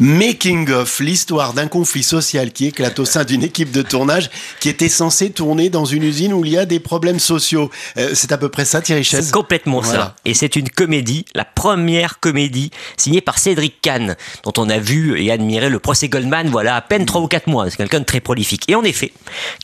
Making of, l'histoire d'un conflit social qui éclate au sein d'une équipe de tournage qui était censée tourner dans une usine où il y a des problèmes sociaux. Euh, c'est à peu près ça, Thierry Chaise C'est complètement Voilà. ça. Et c'est une comédie, la première comédie signée par Cédric Kahn, dont on a vu et admiré le procès Goldman, voilà, à peine 3 ou 4 mois. C'est quelqu'un de très prolifique. Et en effet,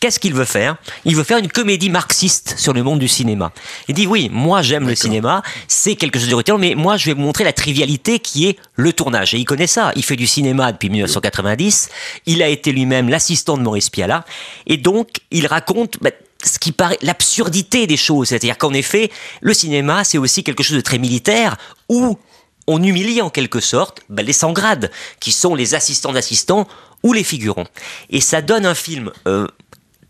qu'est-ce qu'il veut faire? Il veut faire une comédie marxiste sur le monde du cinéma. Il dit oui, moi j'aime le cinéma, c'est quelque chose de rutilant, mais moi je vais vous montrer la trivialité qui est le tournage. Et il connaît ça. Il fait du cinéma depuis 1990. Il a été lui-même l'assistant de Maurice Pialat. Et donc, il raconte bah, ce qui paraît l'absurdité des choses. C'est-à-dire qu'en effet, le cinéma, c'est aussi quelque chose de très militaire où on humilie en quelque sorte bah, les sans-grades, qui sont les assistants d'assistants ou les figurants. Et ça donne un film euh,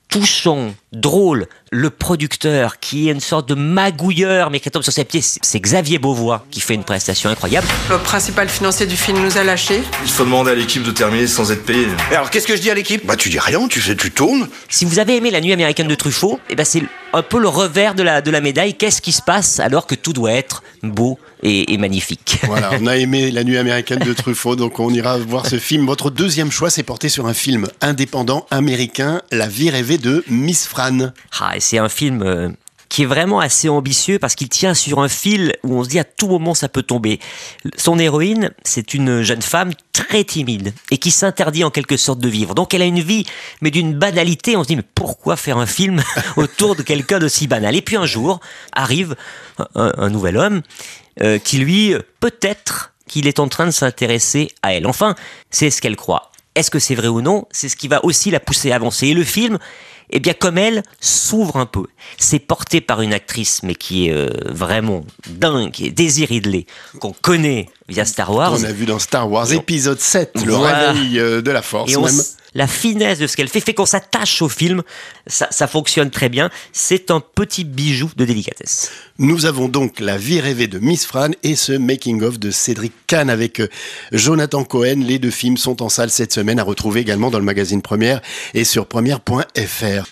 touchant, drôle. Le producteur, qui est une sorte de magouilleur, mais qui tombe sur ses pieds, c'est Xavier Beauvois, qui fait une prestation incroyable. Le principal financier du film nous a lâchés. Il faut demander à l'équipe de terminer sans être payé. Et alors, qu'est-ce que je dis à l'équipe? Bah, tu dis rien, tu fais, tu tournes. Si vous avez aimé La Nuit américaine de Truffaut, eh ben c'est un peu le revers de la, de la médaille. Qu'est-ce qui se passe alors que tout doit être beau et, et magnifique? Voilà, on a aimé La Nuit américaine de Truffaut, donc on ira voir ce film. Votre deuxième choix s'est porté sur un film indépendant américain, La vie rêvée de Miss Ah, c'est un film euh, qui est vraiment assez ambitieux parce qu'il tient sur un fil où on se dit à tout moment ça peut tomber. Son héroïne, c'est une jeune femme très timide et qui s'interdit en quelque sorte de vivre. Donc elle a une vie, mais d'une banalité. On se dit mais pourquoi faire un film autour de quelqu'un d'aussi banal? Et puis un jour arrive un, un nouvel homme euh, qui lui, peut-être qu'il est en train de s'intéresser à elle. Enfin, c'est ce qu'elle croit. Est-ce que c'est vrai ou non? C'est ce qui va aussi la pousser à avancer. Et le film, eh bien, comme elle, s'ouvre un peu. C'est porté par une actrice, mais qui est euh, vraiment dingue, qui est Daisy Ridley, qu'on connaît via Star Wars. On a vu dans Star Wars épisode 7, le Voilà. réveil euh, de la force Et on même. La finesse de ce qu'elle fait fait qu'on s'attache au film. Ça, ça fonctionne très bien. C'est un petit bijou de délicatesse. Nous avons donc La vie rêvée de Miss Fran et ce making-of de Cédric Kahn avec euh, Jonathan Cohen. Les deux films sont en salle cette semaine à retrouver également dans le magazine Première et sur première.fr.